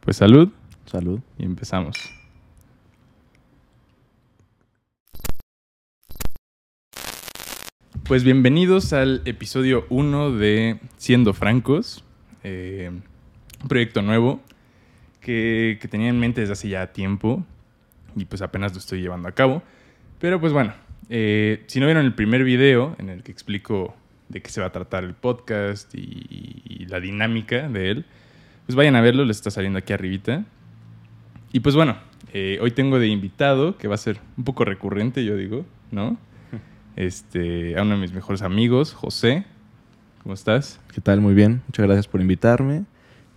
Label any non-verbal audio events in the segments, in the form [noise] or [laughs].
Pues salud Salud. y empezamos. Pues bienvenidos al episodio 1 de Siendo Francos, eh, un proyecto nuevo que, que tenía en mente desde hace ya tiempo y pues apenas lo estoy llevando a cabo. Pero pues bueno, eh, si no vieron el primer video en el que explico de qué se va a tratar el podcast y, y la dinámica de él, pues vayan a verlo, les está saliendo aquí arribita. Y pues bueno, eh, hoy tengo de invitado, que va a ser un poco recurrente, yo digo, ¿no? [laughs] Este, a uno de mis mejores amigos, José. ¿Cómo estás? ¿Qué tal? Muy bien. Muchas gracias por invitarme.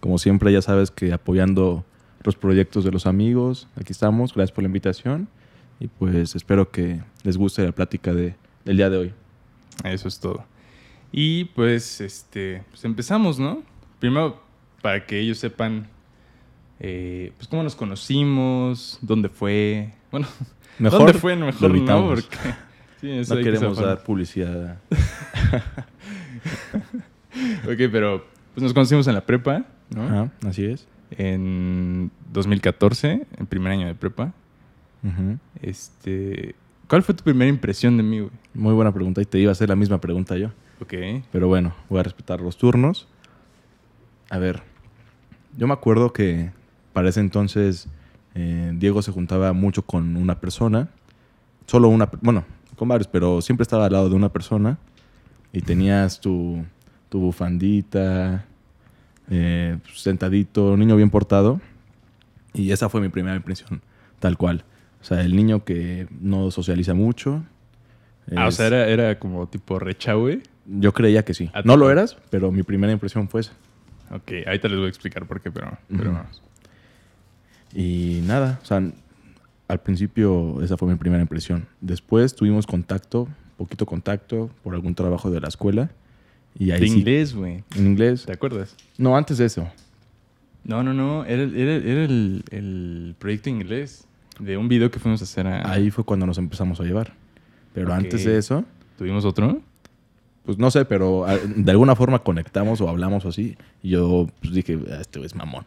Como siempre, ya sabes que apoyando los proyectos de los amigos. Aquí estamos. Gracias por la invitación. Y pues espero que les guste la plática de, del día de hoy. Eso es todo. Y pues, este, pues empezamos, ¿no? Primero, para que ellos sepan, eh, pues cómo nos conocimos, dónde fue. Bueno, [laughs] Mejor ¿dónde fue? Mejor lo no, porque [laughs] sí, eso No hay queremos dar publicidad. [laughs] Ok, pero pues nos conocimos en la prepa, ¿no? Ajá, así es. En 2014, en primer año de prepa. Este, ¿cuál fue tu primera impresión de mí, güey? Muy buena pregunta. Y te iba a hacer la misma pregunta yo. Ok. Pero bueno, voy a respetar los turnos. A ver, yo me acuerdo que para ese entonces eh, Diego se juntaba mucho con una persona. Solo una, bueno, con varios, pero siempre estaba al lado de una persona. Y tenías tu, tu bufandita, eh, sentadito, un niño bien portado. Y esa fue mi primera impresión, tal cual. O sea, el niño que no socializa mucho. Ah, o sea, era, era como tipo recha, güey. yo creía que sí. Ah, No lo eras, pero mi primera impresión fue esa. Ok, ahorita les voy a explicar por qué, pero, pero vamos. Y nada, o sea, al principio esa fue mi primera impresión. Después tuvimos contacto, poquito contacto, por algún trabajo de la escuela. Y ahí De sí- inglés, güey. En inglés. ¿Te acuerdas? No, antes de eso. No, no, no. Era, el- era, era el, el proyecto inglés de un video que fuimos a hacer a... Ahí fue cuando nos empezamos a llevar. Pero Ok. antes de eso, ¿Tuvimos otro? Pues no sé, pero ah, de alguna forma conectamos o hablamos o así. Y yo pues, dije, "Ah, este es mamón.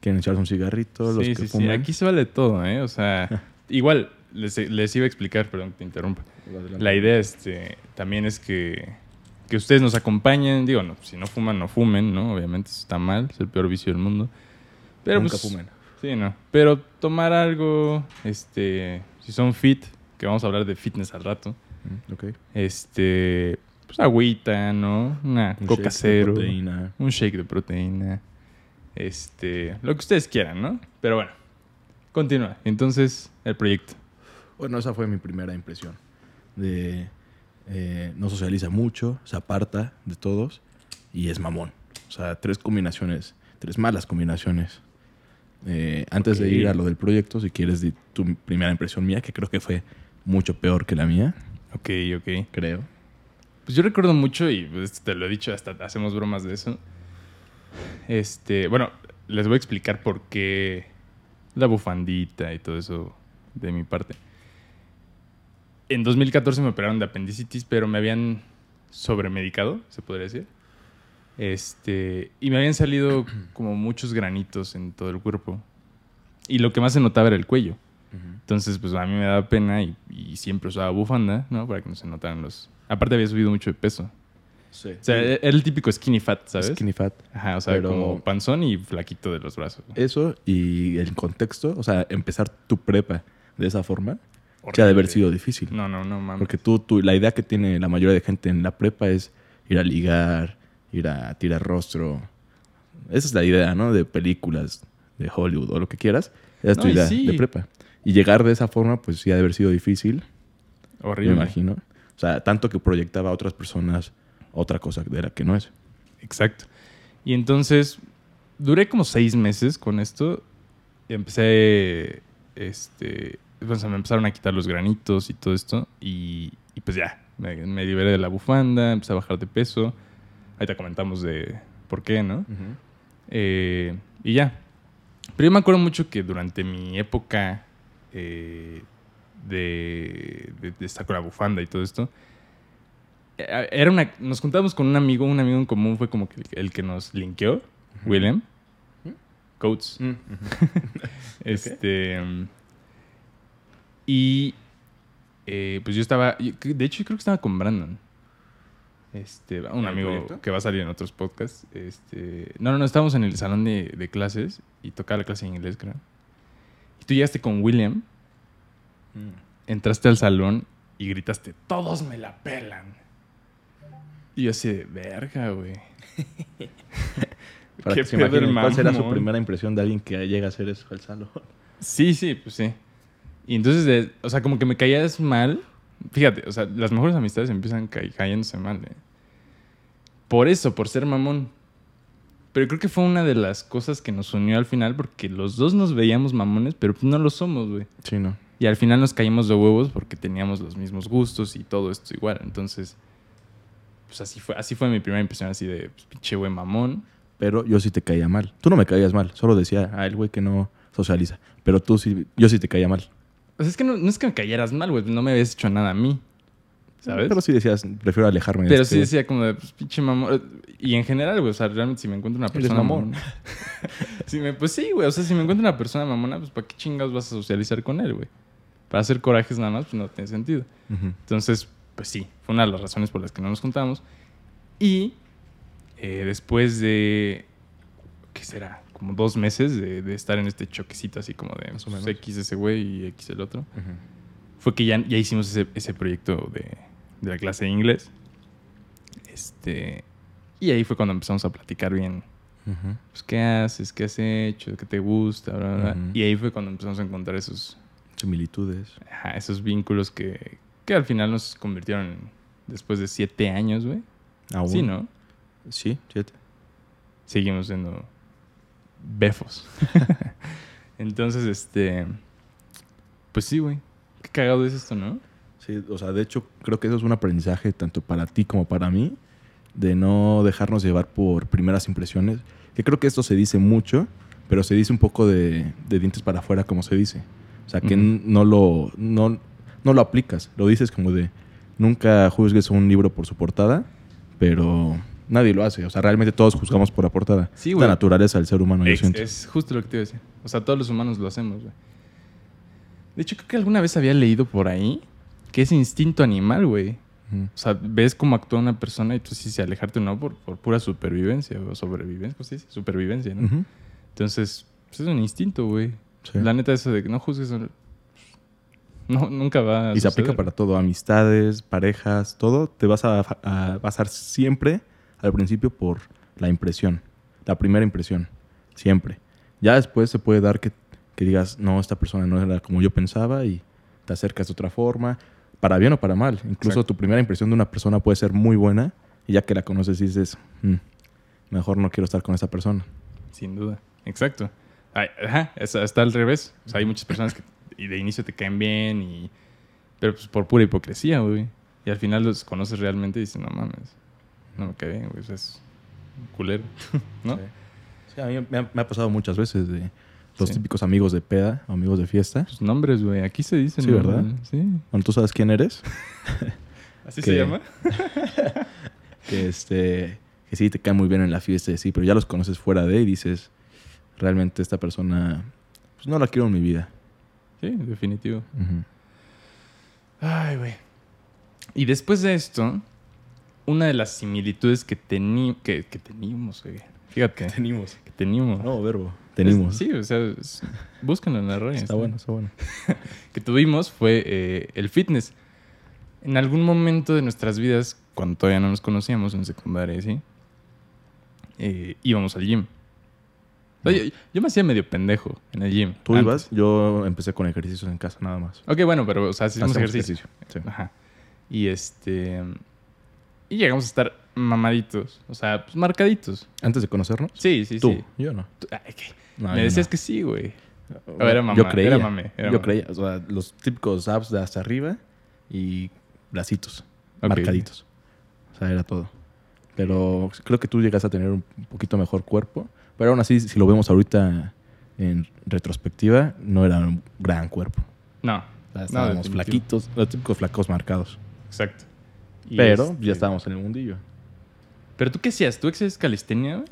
Quieren echarse un cigarrito, los sí, que sí, sí. fuman. Aquí se vale todo, ¿eh? O sea, [laughs] igual, les, les iba a explicar, perdón que te interrumpa. Adelante. La idea este, también es que, que ustedes nos acompañen. Digo, no, si no fuman, no fumen, ¿no? Obviamente eso está mal, es el peor vicio del mundo. Pero Nunca pues, fumen. Sí, no. Pero tomar algo, este, si son fit, que vamos a hablar de fitness al rato, Ok. este, pues agüita, ¿no? Una Un coca shake de cero, proteína. un shake de proteína, este, lo que ustedes quieran, ¿no? Pero bueno, continúa. Entonces, el proyecto. Bueno, esa fue mi primera impresión. De eh, no socializa mucho, se aparta de todos y es mamón. O sea, tres combinaciones, tres malas combinaciones. Eh, antes de ir a lo del proyecto, si quieres di tu primera impresión mía, que creo que fue mucho peor que la mía, Ok, ok. creo. Pues yo recuerdo mucho, y pues, te lo he dicho, hasta hacemos bromas de eso. Este, bueno, les voy a explicar por qué la bufandita y todo eso de mi parte. En 2014 me operaron de apendicitis, pero me habían sobremedicado, se podría decir. Este, y me habían salido como muchos granitos en todo el cuerpo. Y lo que más se notaba era el cuello. Entonces, pues a mí me daba pena y, y siempre usaba bufanda, ¿no? Para que no se notaran los... Aparte había subido mucho de peso. Sí. O sea, era el típico skinny fat, ¿sabes? Skinny fat. Ajá, o sea, Pero- como panzón y flaquito de los brazos. Eso y el contexto, o sea, empezar tu prepa de esa forma, ya de haber Horrible. sido difícil. No, no, no, mames. Porque tú, tú, la idea que tiene la mayoría de gente en la prepa es ir a ligar, ir a tirar rostro. Esa es la idea, ¿no? De películas, de Hollywood o lo que quieras. Esa es tu No, idea sí. de prepa. Y llegar de esa forma, pues sí ha de haber sido difícil, Horrible. me imagino. O sea, tanto que proyectaba a otras personas otra cosa de la que no es. Exacto. Y entonces, duré como seis meses con esto. Y empecé, este, o sea, me empezaron a quitar los granitos y todo esto. Y, y pues ya, me, me liberé de la bufanda, empecé a bajar de peso. Ahorita comentamos de por qué, ¿no? Eh, y ya. Pero yo me acuerdo mucho que durante mi época eh, de, de, de estar con la bufanda y todo esto, eh, era una, nos juntábamos con un amigo, un amigo en común fue como que el, el que nos linkeó, William. Coats. [laughs] Este. mm, Y. eh, pues yo estaba. De hecho, yo creo que estaba con Brandon. Este, un ¿En amigo proyecto? que va a salir en otros podcasts. Este. No, no, no, estábamos en el salón de, de clases y tocaba la clase de inglés, creo. Y tú llegaste con William, entraste al salón y gritaste: ¡Todos me la pelan! Y yo así de verga, güey. [laughs] Para [laughs] ¿Qué que se imaginen cuál será su primera impresión de alguien que llega a hacer eso al salón. Sí, sí, pues sí. Y entonces, de- o sea, como que me caías mal. Fíjate, o sea, las mejores amistades empiezan ca- cayéndose mal, ¿eh? Por eso, por ser mamón. Pero creo que fue una de las cosas que nos unió al final, porque los dos nos veíamos mamones, pero no lo somos, güey. Sí, ¿no? Y al final nos caímos de huevos porque teníamos los mismos gustos y todo esto igual. Entonces, pues así fue, así fue mi primera impresión, así de pues, pinche güey mamón. Pero yo sí te caía mal. Tú no me caías mal. Solo decía, ah, el güey que no socializa. Pero tú sí, yo sí te caía mal. O sea, es que no, no es que me cayeras mal, güey. No me habías hecho nada a mí. ¿Sabes? Pero sí decías, prefiero alejarme de Pero este sí decía como de, pues, pinche mamón. Y en general, güey, o sea, realmente si me encuentro una persona mamón. mamona- [laughs] si me, pues sí, güey, o sea, si me encuentro una persona mamona, pues ¿para qué chingados vas a socializar con él, güey? Para hacer corajes nada más, pues no tiene sentido. Entonces, pues sí, fue una de las razones por las que no nos juntamos. Y eh, después de, ¿qué será? Como dos meses de, de estar en este choquecito así como de pues. X ese güey y X el otro, fue que ya, ya hicimos ese, ese proyecto de, de la clase de inglés. Este, y ahí fue cuando empezamos a platicar bien. Pues, ¿qué haces? ¿Qué has hecho? ¿Qué te gusta? Bla, bla. Y ahí fue cuando empezamos a encontrar esos, Similitudes. ajá, esos vínculos que, que al final nos convirtieron en, después de siete años, güey. Aún. Sí, ¿no? Sí, siete. Seguimos siendo befos. [laughs] Entonces, este, pues sí, güey. Qué cagado es esto, ¿no? Sí, o sea, de hecho, creo que eso es un aprendizaje tanto para ti como para mí, de no dejarnos llevar por primeras impresiones. Que creo que esto se dice mucho, pero se dice un poco de, de dientes para afuera, como se dice. O sea, que Ujú. n- no, lo, no, no lo aplicas. Lo dices como de nunca juzgues un libro por su portada, pero nadie lo hace. O sea, realmente todos juzgamos por la portada. Sí, güey. La naturaleza del ser humano, Es, es justo lo que te iba a decir. O sea, todos los humanos lo hacemos, güey. De hecho, creo que alguna vez había leído por ahí que es instinto animal, güey. O sea, ves cómo actúa una persona y tú sí, si alejarte o no por, por pura supervivencia o sobrevivencia, ¿cómo se dice? Supervivencia, ¿no? Entonces, pues es un instinto, güey. Sí. La neta, eso de que no juzgues. No, nunca va a Y se aplica para todo, amistades, parejas, todo. Te vas a, a basar siempre al principio por la impresión, la primera impresión, siempre. Ya después se puede dar que, que digas, no, esta persona no era como yo pensaba y te acercas de otra forma, para bien o para mal. Incluso Exacto. tu primera impresión de una persona puede ser muy buena y ya que la conoces dices, "Mm, mejor no quiero estar con esa persona. Sin duda. Exacto. Ay, ajá, es- está al revés. O sea, hay muchas personas que y de inicio te caen bien y... Pero pues por pura hipocresía, güey. Y al final los conoces realmente y dices, no mames, no me cae bien, güey. o sea, es culero, [laughs] ¿no? Sí. Sí, a mí me ha, me ha pasado muchas veces de los Sí. típicos amigos de peda, o amigos de fiesta. Sus nombres, güey. Aquí se dicen. Sí. ¿verdad? Sí. Bueno, tú sabes quién eres. [laughs] ¿Así [laughs] Que- se llama? [laughs] que este que sí te cae muy bien en la fiesta y sí, pero ya los conoces fuera de y dices, realmente esta persona pues no la quiero en mi vida. Sí, definitivo. Ay, güey. Y después de esto, una de las similitudes que, tení, que, que teníamos, güey. Fíjate. Tenimos. Que teníamos. No, verbo. Tenimos. Es- sí, o sea, es- búscanlo en la radio. está bueno, está bueno. [laughs] Que tuvimos fue eh, el fitness. En algún momento de nuestras vidas, cuando todavía no nos conocíamos en secundaria, ¿sí? Eh, íbamos al gym. O sea, yo, yo me hacía medio pendejo en el gym. Tú antes. ibas, yo empecé con ejercicios en casa nada más. Ok, bueno, pero, o sea, hacíamos Hacemos ejercicio. Sí. Ajá. Y este. Y llegamos a estar mamaditos. O sea, pues marcaditos. Antes de conocernos. Sí, sí, Tú, sí. yo no. Ay. No, Me decías no. que sí, güey. O era mamá, Yo creía. era mame, era yo mame. creía. O sea, los típicos abs de hasta arriba y bracitos marcaditos. O sea, era todo. Pero creo que tú llegas a tener un poquito mejor cuerpo. Pero aún así, si lo vemos ahorita en retrospectiva, no era un gran cuerpo. No. O sea, no, estábamos definitivo. flaquitos, los típicos flacos marcados. Exacto. Y Pero este- ya estábamos en el mundillo. ¿Pero tú qué hacías? ¿Tú hacías calistenia?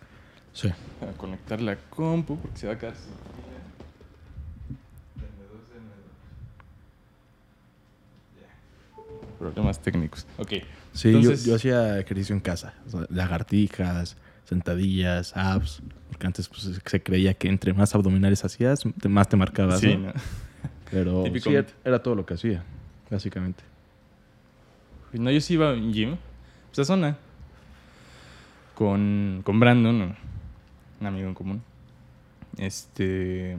Sí. a conectar la compu porque se va a quedar sin. Problemas técnicos. Ok. Sí, Entonces- yo, yo hacía ejercicio en casa. o sea, lagartijas, sentadillas, abs. Porque antes pues, se creía que entre más abdominales hacías, más te marcabas. Sí, ¿no? ¿no? [laughs] Pero sí, era todo lo que hacía, básicamente. No, yo sí iba a un gym, pues a zona, con, con Brandon, un, un amigo en común. Este,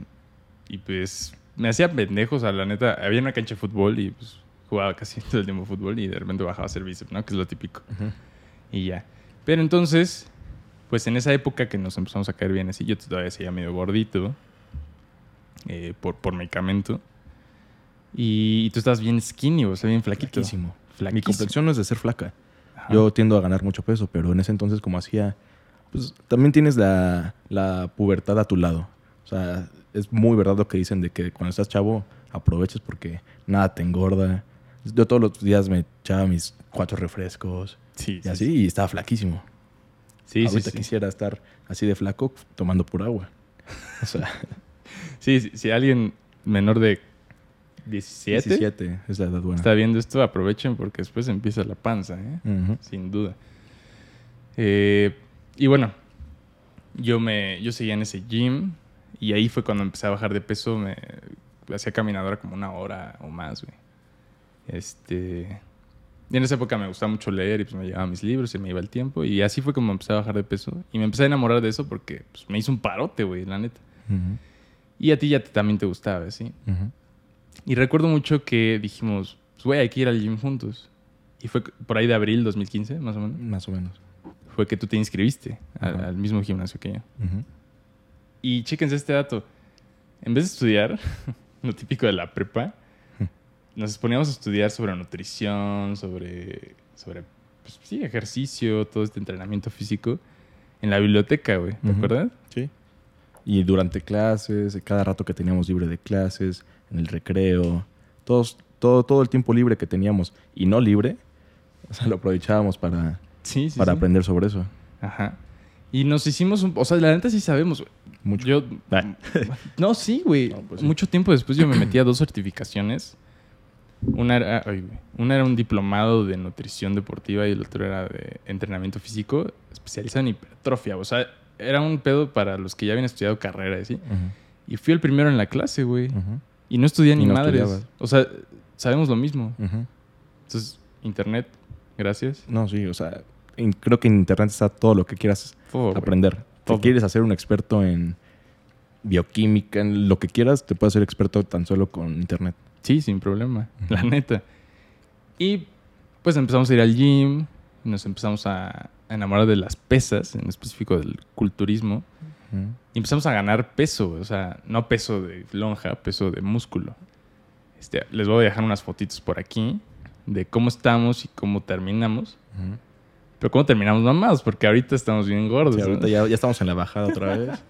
y pues me hacía pendejos, a la neta. Había una cancha de fútbol y pues jugaba casi todo el tiempo fútbol y de repente bajaba a hacer bíceps, ¿no? Que es lo típico. Y ya. Pero entonces, pues en esa época que nos empezamos a caer bien así, yo todavía seguía medio gordito eh, por, por medicamento. Y, y tú estabas bien skinny, o sea, bien flaquito. Flaquísimo. Mi complexión no es de ser flaca. Ajá. Yo tiendo a ganar mucho peso, pero en ese entonces como hacía, pues también tienes la, la pubertad a tu lado. O sea, es muy verdad lo que dicen de que cuando estás chavo aproveches porque nada te engorda. Yo todos los días me echaba mis cuatro refrescos Sí, y sí, así sí. y estaba flaquísimo. Sí, Ahorita quisiera estar así de flaco tomando pura agua. O sea, [laughs] Sí, si alguien menor de 17, 17 es la edad buena. está viendo esto, aprovechen porque después empieza la panza, ¿eh? Sin duda. Eh, y bueno, yo me yo seguía en ese gym y ahí fue cuando empecé a bajar de peso. Me hacía caminadora como una hora o más, güey. Este. Y en esa época me gustaba mucho leer y pues me llevaba mis libros y me iba el tiempo. Y así fue como empecé a bajar de peso. Y me empecé a enamorar de eso porque pues, me hizo un parote, güey, la neta. Y a ti ya te- también te gustaba, ¿sí? Y recuerdo mucho que dijimos, pues, güey, hay que ir al gym juntos. Y fue por ahí de abril 2015, más o menos. Más o menos. Fue que tú te inscribiste al, al mismo gimnasio que yo. Ujú. Y chéquense este dato. En vez de estudiar, [laughs] lo típico de la prepa, nos poníamos a estudiar sobre nutrición, sobre, sobre pues, sí, ejercicio, todo este entrenamiento físico en la biblioteca, güey. ¿Te Ujú. acuerdas? Sí. Y durante clases, cada rato que teníamos libre de clases, en el recreo, todos, todo, todo el tiempo libre que teníamos y no libre, [laughs] o sea, lo aprovechábamos para, Sí, sí. para sí. aprender sobre eso. Ajá. Y nos hicimos un... O sea, la neta sí sabemos, güey. Mucho. Yo... Ah. [laughs] No, sí, güey. No, pues sí. Mucho tiempo después yo me metí a dos certificaciones. Una era, ay. Una era un diplomado de nutrición deportiva y el otro era de entrenamiento físico especializado en hipertrofia. O sea, era un pedo para los que ya habían estudiado carrera, ¿sí? Y fui el primero en la clase, güey. ujú, Y no estudié ni no madres. O sea, sabemos lo mismo. Entonces, internet, gracias. No, sí, o sea, creo que en internet está todo lo que quieras aprender. Si quieres hacer un experto en bioquímica, en lo que quieras, te puedes hacer experto tan solo con internet. Sí, sin problema, la neta. Y pues empezamos a ir al gym, nos empezamos a enamorar de las pesas, en específico del culturismo, y empezamos a ganar peso, o sea, no peso de lonja, peso de músculo. Este, les voy a dejar unas fotitos por aquí de cómo estamos y cómo terminamos. Ujú. Pero cómo terminamos mamados, porque ahorita estamos bien gordos. Sí, ¿no? ahorita ya, ya estamos en la bajada otra vez.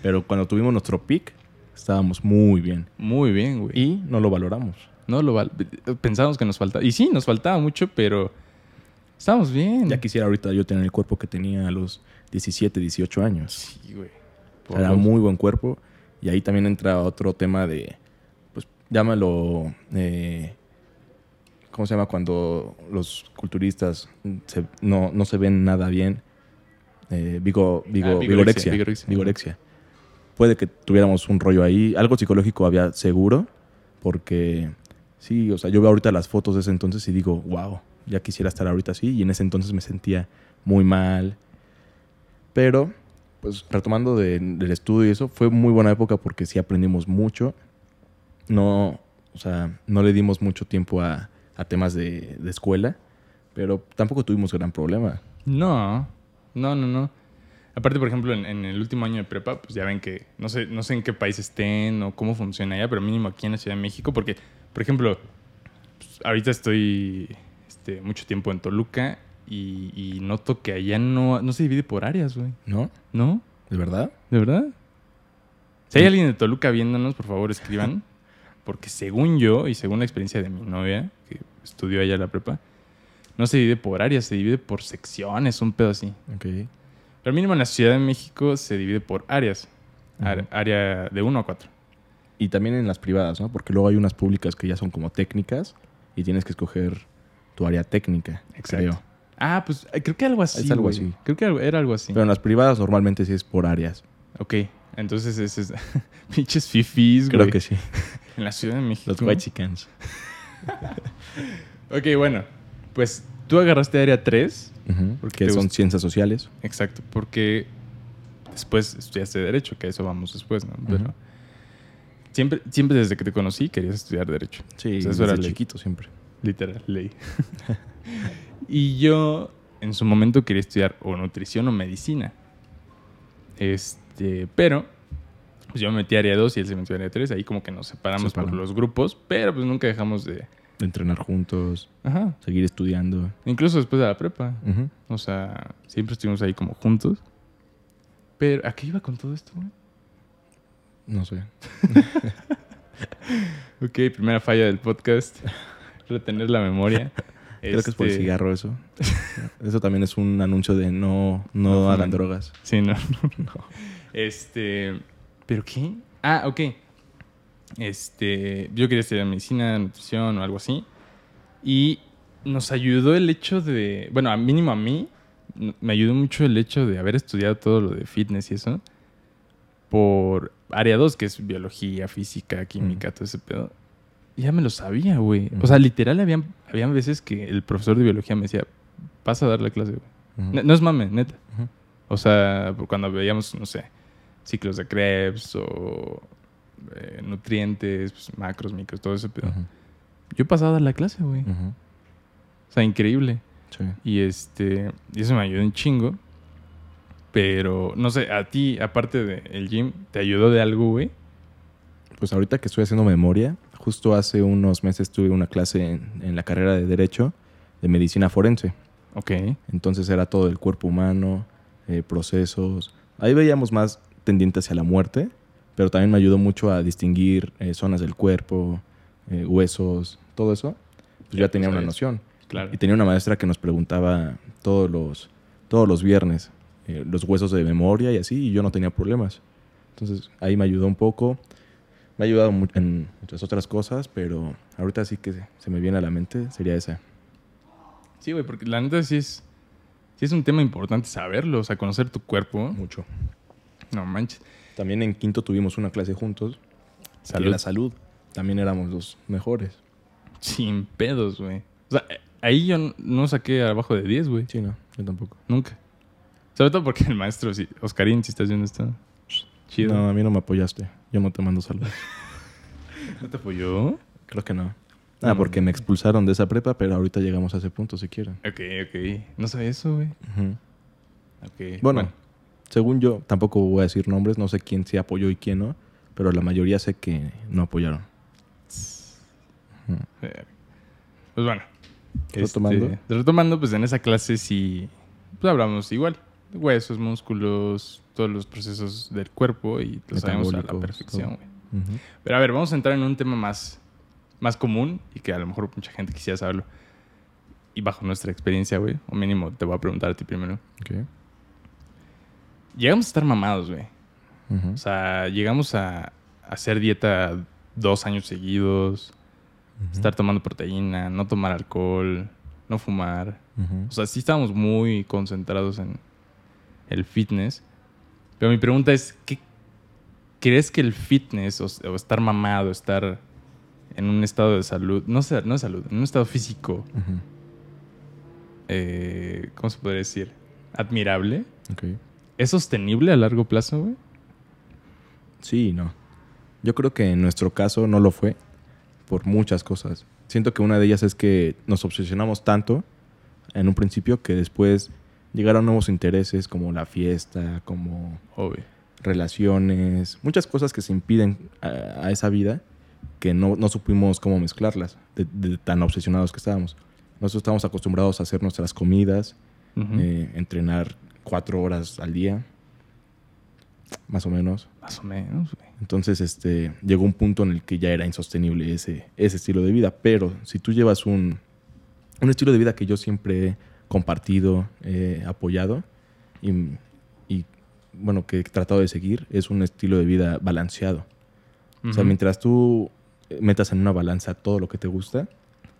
Pero cuando tuvimos nuestro pick, estábamos muy bien. Muy bien, güey. Y no lo valoramos. No lo val- pensábamos que nos faltaba. Y sí, nos faltaba mucho, pero estábamos bien. Ya quisiera ahorita yo tener el cuerpo que tenía a los 17, 18 años. Sí, güey. Era muy buen cuerpo. Y ahí también entra otro tema de, pues llámalo, eh, ¿cómo se llama? Cuando los culturistas se- no, no se ven nada bien. Eh, vigo, vigo- Ah, vigorexia, vigorexia, vigorexia. vigorexia. Puede que tuviéramos un rollo ahí. Algo psicológico había seguro. Porque sí, o sea, yo veo ahorita las fotos de ese entonces y digo, wow, ya quisiera estar ahorita así. Y en ese entonces me sentía muy mal. Pero, pues retomando de- del estudio y eso, fue muy buena época porque sí aprendimos mucho. No, o sea, no le dimos mucho tiempo a, a temas de, de escuela, pero tampoco tuvimos gran problema. No, no, no, no. Aparte, por ejemplo, en, en el último año de prepa, pues ya ven que no sé, no sé en qué país estén o cómo funciona allá, pero mínimo aquí en la Ciudad de México, porque, por ejemplo, pues, ahorita estoy este, mucho tiempo en Toluca y, y noto que allá no, no se divide por áreas, güey. ¿No? ¿No? ¿De verdad? ¿De verdad? Si hay alguien de Toluca viéndonos, por favor, escriban. Porque según yo y según la experiencia de mi novia, que estudió allá la prepa, no se divide por áreas, se divide por secciones, un pedo así. Ok. Pero mínimo en la Ciudad de México se divide por áreas. Área de 1 a 4. Y también en las privadas, ¿no? Porque luego hay unas públicas que ya son como técnicas y tienes que escoger tu área técnica, creo. Ah, pues eh, creo que algo así. Es algo güey. así. Creo que era algo así. Pero en las privadas normalmente sí es por áreas. Ok, entonces ese es. [laughs] Pinches fifis, Creo güey. que sí. [laughs] En la Ciudad de México. Los white chickens. [laughs] Ok, bueno. Pues tú agarraste área 3. Porque Que son gusta- ciencias sociales. Exacto, porque después estudiaste Derecho, que a eso vamos después, ¿no? Pero siempre, siempre desde que te conocí querías estudiar Derecho. Sí, O sea, eso desde era ley. chiquito siempre. Literal, ley. [laughs] [laughs] y yo en su momento quería estudiar o nutrición o medicina. Este, pero pues yo me metí a área 2 y él se metió a área 3. Ahí como que nos separamos por los grupos, pero pues nunca dejamos de... De entrenar juntos, Ajá. seguir estudiando. Incluso después de la prepa. Ujú. O sea, siempre estuvimos ahí como juntos. Pero, ¿a qué iba con todo esto, güey? No sé. [laughs] Ok, primera falla del podcast. [laughs] Retener la memoria. [laughs] Creo que es por el Este, cigarro eso. eso también es un anuncio de no, no, No hagan fumen. drogas. Sí, no, no, no. Este. ¿Pero qué? Ah, ok. Este. Yo quería estudiar medicina, nutrición o algo así. Y nos ayudó el hecho de. Bueno, a mínimo a mí. Me ayudó mucho el hecho de haber estudiado todo lo de fitness y eso. Por área 2, que es biología, física, química, todo ese pedo. Ya me lo sabía, güey. O sea, literal, habían, habían veces que el profesor de biología me decía, pasa a dar la clase, güey. No es mame, neta. O sea, cuando veíamos, no sé, ciclos de Krebs o eh, nutrientes, pues, macros, micros, todo ese pedo. Ujú. Yo pasaba la clase, güey. O sea, increíble. Sí. Y este, y eso me ayudó un chingo. Pero, no sé, a ti, aparte del gym, ¿te ayudó de algo, güey? Pues ahorita que estoy haciendo memoria, justo hace unos meses tuve una clase en, en la carrera de Derecho de Medicina Forense. Ok. Entonces era todo el cuerpo humano, eh, procesos. Ahí veíamos más tendiente hacia la muerte, pero también me ayudó mucho a distinguir eh, zonas del cuerpo, eh, huesos, todo eso. Pues Ya ya tenía una sabías. noción. Claro. Y tenía una maestra que nos preguntaba todos los, todos los viernes eh, los huesos de memoria y así, y yo no tenía problemas. Entonces ahí me ayudó un poco. Me ha ayudado en muchas otras cosas, pero ahorita sí que se- se me viene a la mente sería esa. Sí, güey, porque la neta sí es, sí es un tema importante saberlo, o sea, conocer tu cuerpo. Mucho. No manches. También en quinto tuvimos una clase juntos. Salud. Y la salud. También éramos los mejores. Sin pedos, güey. O sea, ahí yo no saqué abajo de 10, güey. Sí, no, yo tampoco. Nunca. Sobre todo porque el maestro, sí, Oscarín, si estás viendo esto, chido. No, a mí no me apoyaste. Yo no te mando saludos. [laughs] [laughs] ¿No te apoyó? Creo que no. Ah, porque me expulsaron de esa prepa, pero ahorita llegamos a ese punto si quieren. Ok, ok. No sabía eso, güey. Ujú. Ok. Bueno, según yo, tampoco voy a decir nombres, no sé quién sí apoyó y quién no, pero la mayoría sé que no apoyaron. Verga. Pues bueno. Retomando. Este, retomando, pues en esa clase sí pues hablamos igual. Huesos, músculos, todos los procesos del cuerpo y lo sabemos a la perfección. Ujú. Pero a ver, vamos a entrar en un tema más, más común y que a lo mejor mucha gente quisiera saberlo. Y bajo nuestra experiencia, güey, o mínimo te voy a preguntar a ti primero. Ok. Llegamos a estar mamados, güey. O sea, llegamos a, a hacer dieta dos años seguidos, estar tomando proteína, no tomar alcohol, no fumar. O sea, sí estábamos muy concentrados en el fitness. Pero mi pregunta es, ¿qué crees que el fitness o, o estar mamado, estar en un estado de salud, no, sé, no de salud, en un estado físico, eh, ¿cómo se podría decir? Admirable. Ok. ¿Es sostenible a largo plazo, güey? Sí y no. Yo creo que en nuestro caso no lo fue por muchas cosas. Siento que una de ellas es que nos obsesionamos tanto en un principio que después llegaron nuevos intereses como la fiesta, como Obvio. relaciones, muchas cosas que se impiden a, a esa vida que no, no supimos cómo mezclarlas, de, de tan obsesionados que estábamos. Nosotros estábamos acostumbrados a hacer nuestras comidas, eh, entrenar cuatro horas al día, más o menos. Más o menos, güey. Entonces, este, llegó un punto en el que ya era insostenible ese, ese estilo de vida. Pero si tú llevas un, un estilo de vida que yo siempre he compartido, he apoyado, y bueno, que he tratado de seguir es un estilo de vida balanceado. O sea, mientras tú eh, metas en una balanza todo lo que te gusta,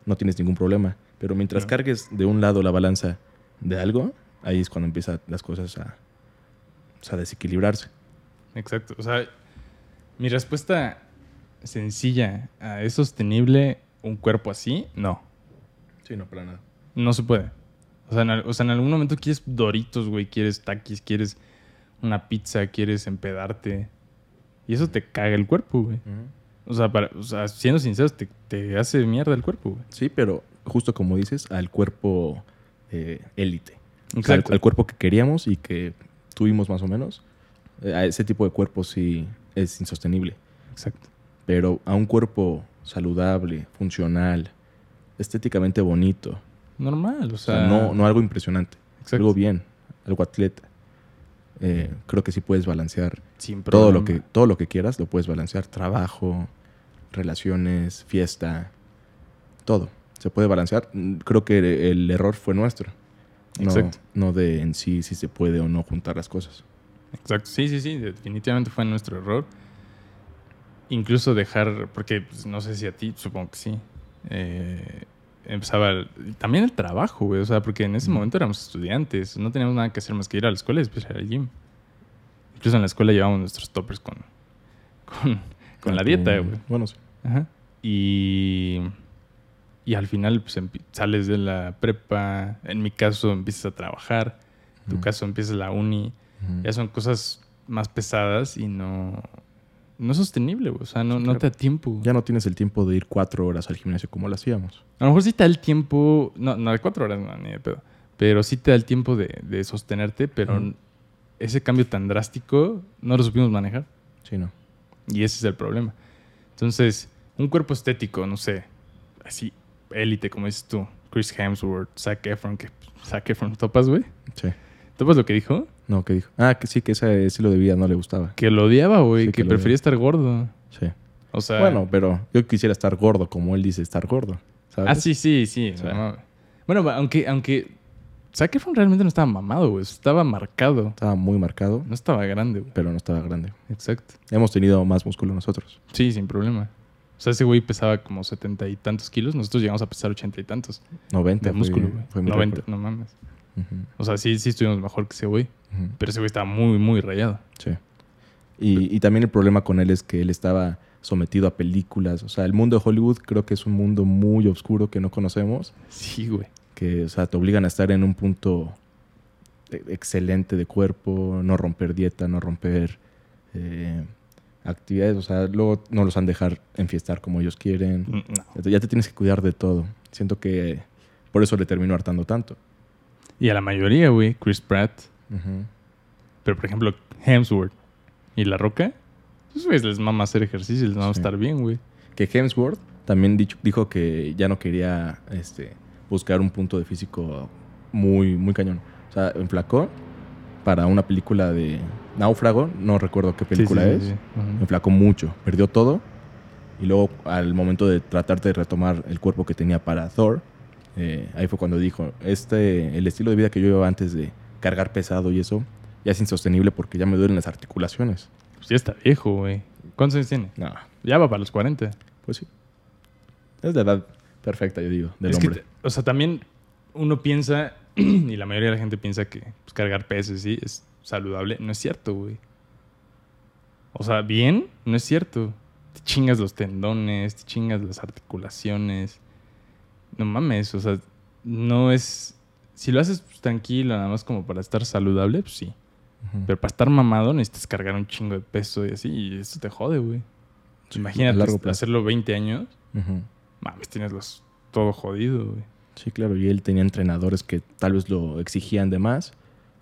no tienes ningún problema. Pero mientras cargues de un lado la balanza de algo, ahí es cuando empiezan las cosas a, a desequilibrarse. Exacto. O sea, mi respuesta sencilla a ¿es sostenible un cuerpo así? No. Sí, no, para nada. No se puede. O sea, en, o sea, en algún momento quieres doritos, güey. Quieres taquis, quieres una pizza, quieres empedarte. Y eso te caga el cuerpo, güey. O sea, para, o sea, siendo sinceros, te, te hace mierda el cuerpo, güey. Sí, pero justo como dices, al cuerpo eh, élite. O sea, al, cuerpo que queríamos y que tuvimos más o menos. eh, a ese tipo de cuerpo sí es insostenible. Exacto. Pero a un cuerpo saludable, funcional, estéticamente bonito. Normal, o O sea. no, no algo impresionante. Exacto. Algo bien, algo atleta. Eh, creo que sí puedes balancear Sin todo lo, que, todo lo que quieras, lo puedes balancear. Trabajo, relaciones, fiesta, todo. Se puede balancear. Creo que el error fue nuestro. No, Exacto. no de en sí si se puede o no juntar las cosas. Exacto, sí, sí, sí, definitivamente fue nuestro error. Incluso dejar, porque pues, no sé si a ti, supongo que sí, eh, empezaba el- también el trabajo, güey, o sea, porque en ese momento éramos estudiantes, no teníamos nada que hacer más que ir a la escuela y después ir al gym. Incluso en la escuela llevábamos nuestros toppers con, con, con la dieta, güey. Bueno, sí. Ajá. Y, y al final pues, sales de la prepa, en mi caso empiezas a trabajar, en tu caso empiezas la uni, ya son cosas más pesadas y no, no es sostenible. O sea, no, no te da tiempo. Ya no tienes el tiempo de ir cuatro horas al gimnasio como lo hacíamos. A lo mejor sí te da el tiempo, no, no de cuatro horas, no, ni de pedo. Pero sí te da el tiempo de, de sostenerte, pero ese cambio tan drástico no lo supimos manejar. Sí, no. Y ese es el problema. Entonces, un cuerpo estético, no sé, así, élite, como dices tú, Chris Hemsworth, Zac Efron, que Zac Efron, ¿topas, güey? Sí. ¿Topas lo que dijo? No, ¿qué dijo? Ah, que sí, que ese estilo de vida no le gustaba. Que lo odiaba, güey, Sí, que, prefería estar gordo. Sí. O sea, Bueno, pero yo quisiera estar gordo, como él dice, estar gordo. ¿sabes? Ah, sí, sí, sí. No. Bueno, aunque, aunque Zac Efron realmente no estaba mamado, güey. Estaba marcado. Estaba muy marcado, No estaba grande, güey. pero no estaba grande. Exacto. Hemos tenido más músculo nosotros. Sí, sin problema. O sea, ese güey pesaba como setenta y tantos kilos. Nosotros llegamos a pesar ochenta y tantos 90 de músculo, güey. Fue mi 90, récord. no mames. O sea, sí, sí estuvimos mejor que ese güey. Pero ese güey estaba muy, muy rayado. Sí. Y, y también el problema con él es que él estaba sometido a películas. O sea, el mundo de Hollywood creo que es un mundo muy oscuro que no conocemos. Sí, güey. Que, o sea, te obligan a estar en un punto e- excelente de cuerpo, no romper dieta, no romper eh, actividades. O sea, luego no los han dejar enfiestar como ellos quieren. Mm, No. Ya te- tienes que cuidar de todo. Siento que por eso le terminó hartando tanto. Y a la mayoría, güey, Chris Pratt. Pero, por ejemplo, Hemsworth y La Roca. Güeyes les mama hacer ejercicio, les mama Sí. estar bien, güey. Que Hemsworth también dicho- dijo que ya no quería este, buscar un punto de físico muy, muy cañón. O sea, enflacó para una película de Náufrago, no recuerdo qué película Sí, sí, es. sí. Enflacó mucho, perdió todo. Y luego, al momento de tratar de retomar el cuerpo que tenía para Thor, eh, ahí fue cuando dijo: este, El estilo de vida que yo llevaba antes de cargar pesado y eso, ya es insostenible porque ya me duelen las articulaciones. Pues ya está viejo, güey. ¿Cuántos años tiene? No, Ya va para los 40. pues sí. Es la edad perfecta, yo digo, del es hombre. o sea, también uno piensa, [clears throat] y la mayoría de la gente piensa que pues, cargar pesos sí es saludable. No es cierto, güey. O sea, bien, no es cierto. Te chingas los tendones, te chingas las articulaciones. No mames, o sea, no es... Si lo haces pues, tranquilo, nada más como para estar saludable, pues sí. Pero para estar mamado necesitas cargar un chingo de peso y así, y eso te jode, güey. Sí, Imagínate largo hacerlo 20 años, mames, tienes los todo jodido, güey. Sí, claro, y él tenía entrenadores que tal vez lo exigían de más.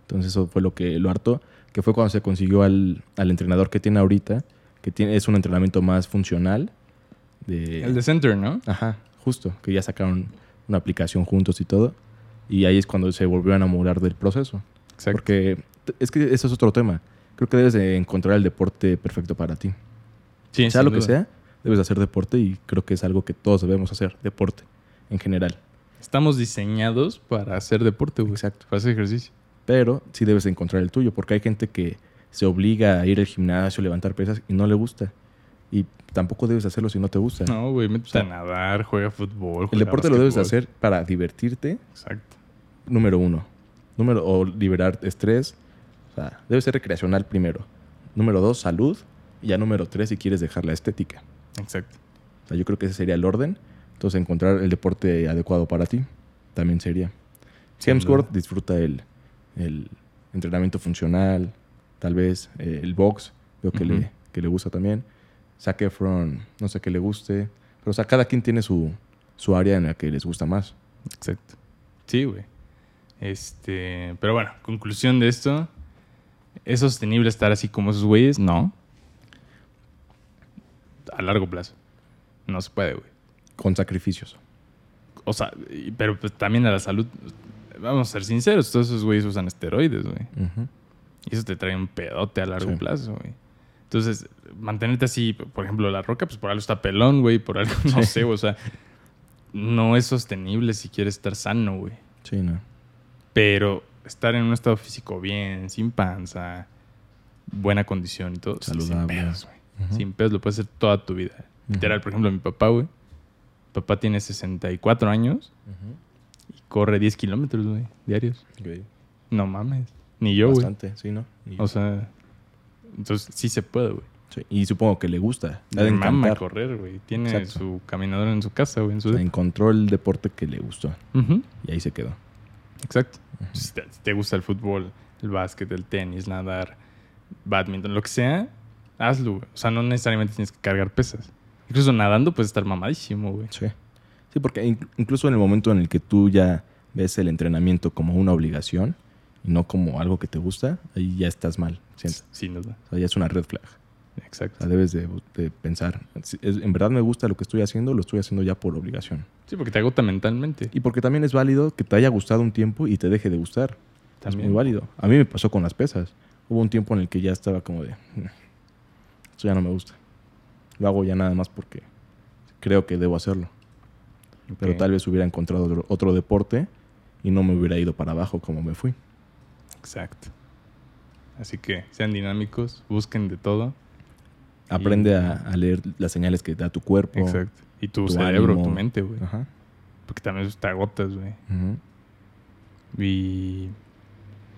Entonces eso fue lo que lo hartó, que fue cuando se consiguió al, al entrenador que tiene ahorita, que tiene, es un entrenamiento más funcional. De, El de Center, ¿no? Ajá, justo, que ya sacaron una aplicación juntos y todo. Y ahí es cuando se volvió a enamorar del proceso. Exacto. Porque es que eso es otro tema. Creo que debes de encontrar el deporte perfecto para ti. Sí, sea lo que sea, debes de hacer deporte y creo que es algo que todos debemos hacer, deporte en general. Estamos diseñados para hacer deporte, güey. Exacto. Para hacer ejercicio. Pero sí debes de encontrar el tuyo, porque hay gente que se obliga a ir al gimnasio, levantar pesas y no le gusta. Y tampoco debes hacerlo si no te gusta. No, güey, métete O sea, a nadar, juega fútbol. el deporte lo debes hacer para divertirte, Exacto. número uno. Número, o liberar estrés. O sea, debe ser recreacional primero. Número dos, salud. Y ya número tres, si quieres dejar la estética. Exacto. O sea, yo creo que ese sería el orden. Entonces, encontrar el deporte adecuado para ti también sería. Sin Hemsworth disfruta el, el entrenamiento funcional, tal vez eh, el box, veo que, le, que le gusta también. Zac Efron, no sé qué le guste. Pero, o sea, cada quien tiene su, su área en la que les gusta más. Exacto. Sí, güey. Este, pero bueno, conclusión de esto. ¿Es sostenible estar así como esos güeyes? No. A largo plazo. No se puede, güey. Con sacrificios. O sea, pero pues también a la salud. Vamos a ser sinceros, todos esos güeyes usan esteroides, güey. Y eso te trae un pedote a largo Sí. plazo, güey. Entonces, mantenerte así, por ejemplo, la roca, pues por algo está pelón, güey, por algo, no sé, o sea, no es sostenible si quieres estar sano, güey. Sí, no. Pero estar en un estado físico bien, sin panza, buena condición y todo. Saludable. Sin pedos, güey. Sin pedos lo puedes hacer toda tu vida. Literal, por ejemplo, mi papá, güey. Papá tiene 64 años y corre 10 kilómetros, güey, diarios. No mames. Ni yo, güey. Bastante, sí, ¿no? O sea, entonces sí se puede, güey. sí. Y supongo que le gusta. Le mama correr, güey. Tiene Exacto. su caminadora en su casa, güey, en su... O sea, encontró el deporte que le gustó. Y ahí se quedó. Exacto. Si te, si te gusta el fútbol, el básquet, el tenis, nadar, badminton, lo que sea, hazlo, güey. O sea, no necesariamente tienes que cargar pesas. Incluso nadando puedes estar mamadísimo, güey. Sí. Sí, porque in- incluso en el momento en el que tú ya ves el entrenamiento como una obligación y no como algo que te gusta, ahí ya estás mal, siento. Sin duda. O sea, ya es una red flag. O Exacto. sea, debes de, de pensar, si es- en verdad me gusta lo que estoy haciendo, lo estoy haciendo ya por obligación. Sí, porque te agota mentalmente. Y porque también es válido que te haya gustado un tiempo y te deje de gustar. También. Es muy válido. A mí me pasó con las pesas. Hubo un tiempo en el que ya estaba como de, "Mm, esto ya no me gusta. Lo hago ya nada más porque creo que debo hacerlo. Pero tal vez hubiera encontrado otro, otro deporte y no me hubiera ido para abajo como me fui. Exacto. Así que sean dinámicos, busquen de todo. Aprende a, a leer las señales que da tu cuerpo. Exacto. Y tu, tu cerebro, ánimo. tu mente, güey. Ajá. Porque también te agotas, güey. Y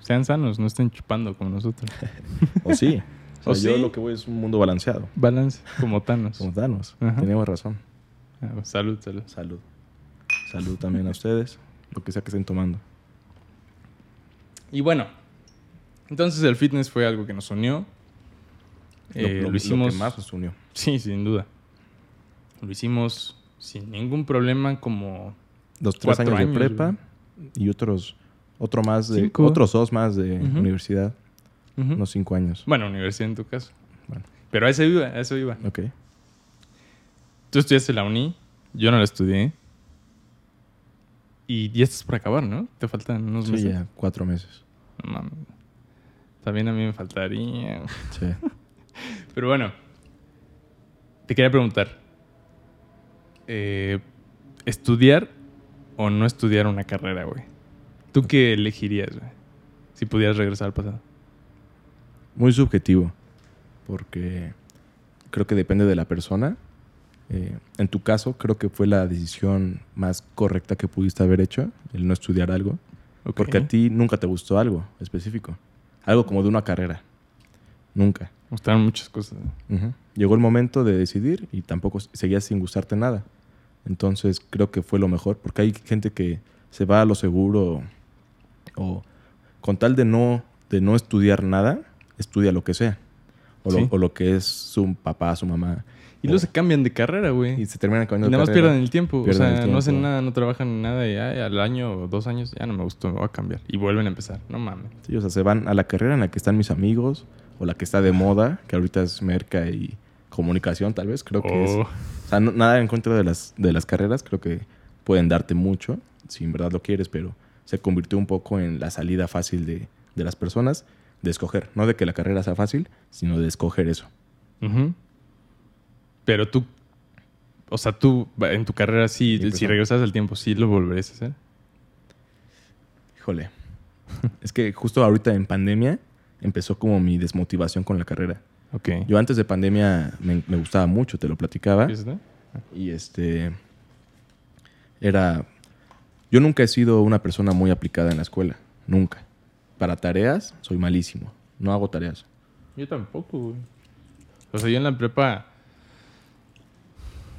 sean sanos, no estén chupando como nosotros. [laughs] O sí. O [laughs] yo sí. lo que voy es un mundo balanceado. Balance, como Thanos. Como Thanos. Ajá. Tenemos razón. Ah, salud, salud. Salud. Salud también a ustedes. Lo que sea que estén tomando. Y bueno, entonces el fitness fue algo que nos unió. Eh, lo, hicimos. que más nos unió. Sí, sin duda. Lo hicimos sin ningún problema, como. Los tres años, de prepa y otros, otro más de, Cinco. otros dos más de universidad. Unos cinco años. Bueno, universidad en tu caso. Bueno. Pero a eso iba, a eso iba. Ok. Tú estudiaste la uni, yo no la estudié. Y ya estás por acabar, ¿no? Te faltan unos Sí, meses. ya cuatro meses. También a mí me faltaría. Sí. [laughs] Pero bueno, te quería preguntar. eh, ¿Estudiar o no estudiar una carrera, güey? ¿Tú qué elegirías, güey? Si pudieras regresar al pasado. Muy subjetivo. Porque creo que depende de la persona. Eh, en tu caso, creo que fue la decisión más correcta que pudiste haber hecho, el no estudiar algo. Porque a ti nunca te gustó algo específico. Algo como de una carrera. Nunca. Me gustaron muchas cosas. Llegó el momento de decidir y tampoco seguías sin gustarte nada. Entonces creo que fue lo mejor, porque hay gente que se va a lo seguro o con tal de no, de no estudiar nada, estudia lo que sea. O, Sí. lo, o lo que es su papá, su mamá. Y luego se cambian de carrera, güey. y se terminan Y cambiando de nada más carrera. pierden el tiempo. Pierden o sea, no hacen nada, no trabajan en nada y ay, al año o dos años ya no me gustó, me voy a cambiar. Y vuelven a empezar. No mames. Sí, o sea, se van a la carrera en la que están mis amigos o la que está de moda, que ahorita es merca y comunicación tal vez, creo que es Oh, O sea, no- nada en contra de las, de las carreras, creo que pueden darte mucho, si en verdad lo quieres, pero se convirtió un poco en la salida fácil de, de las personas de escoger. No de que la carrera sea fácil, sino de escoger eso. Pero tú, o sea, tú en tu carrera sí, si regresas al tiempo, sí lo volverías a hacer. Híjole. [laughs] es que justo ahorita en pandemia empezó como mi desmotivación con la carrera. Ok. Yo antes de pandemia me, me gustaba mucho, te lo platicaba. ¿Viste? Y este. Era. Yo nunca he sido una persona muy aplicada en la escuela. Nunca. Para tareas, soy malísimo. No hago tareas. Yo tampoco, güey. O sea, yo en la prepa.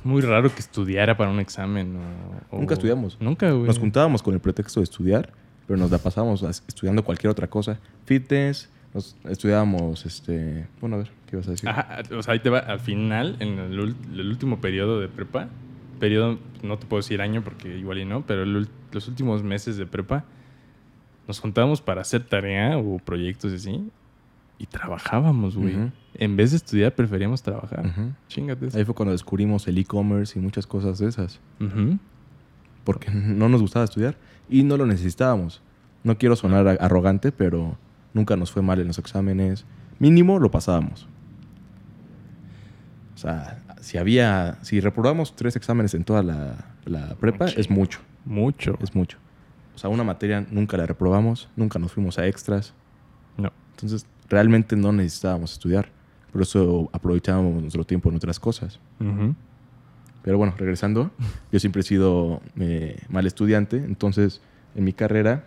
Muy raro que estudiara para un examen. o- o- Nunca estudiamos. Nunca, güey. Nos juntábamos con el pretexto de estudiar, pero nos la pasábamos as- estudiando cualquier otra cosa. Fitness, nos estudiábamos, este... Bueno, a ver, ¿qué ibas a decir? Ajá, o sea, ahí te va. Al final, en el, el último periodo de prepa, periodo, no te puedo decir año porque igual y no, pero el los últimos meses de prepa, nos juntábamos para hacer tarea o proyectos y así, y trabajábamos, güey. En vez de estudiar, preferíamos trabajar. Ujú. Chingate eso. Ahí fue cuando descubrimos el e-commerce y muchas cosas de esas. Porque no nos gustaba estudiar y no lo necesitábamos. No quiero sonar arrogante, pero nunca nos fue mal en los exámenes. Mínimo lo pasábamos. O sea, si había... Si reprobamos tres exámenes en toda la, la prepa, Mucho. es mucho. Mucho. Es mucho. O sea, una materia nunca la reprobamos, nunca nos fuimos a extras. No. Entonces, realmente no necesitábamos estudiar. Por eso aprovechábamos nuestro tiempo en otras cosas. Ujú. Pero bueno, regresando, yo siempre he sido eh, mal estudiante. Entonces, en mi carrera,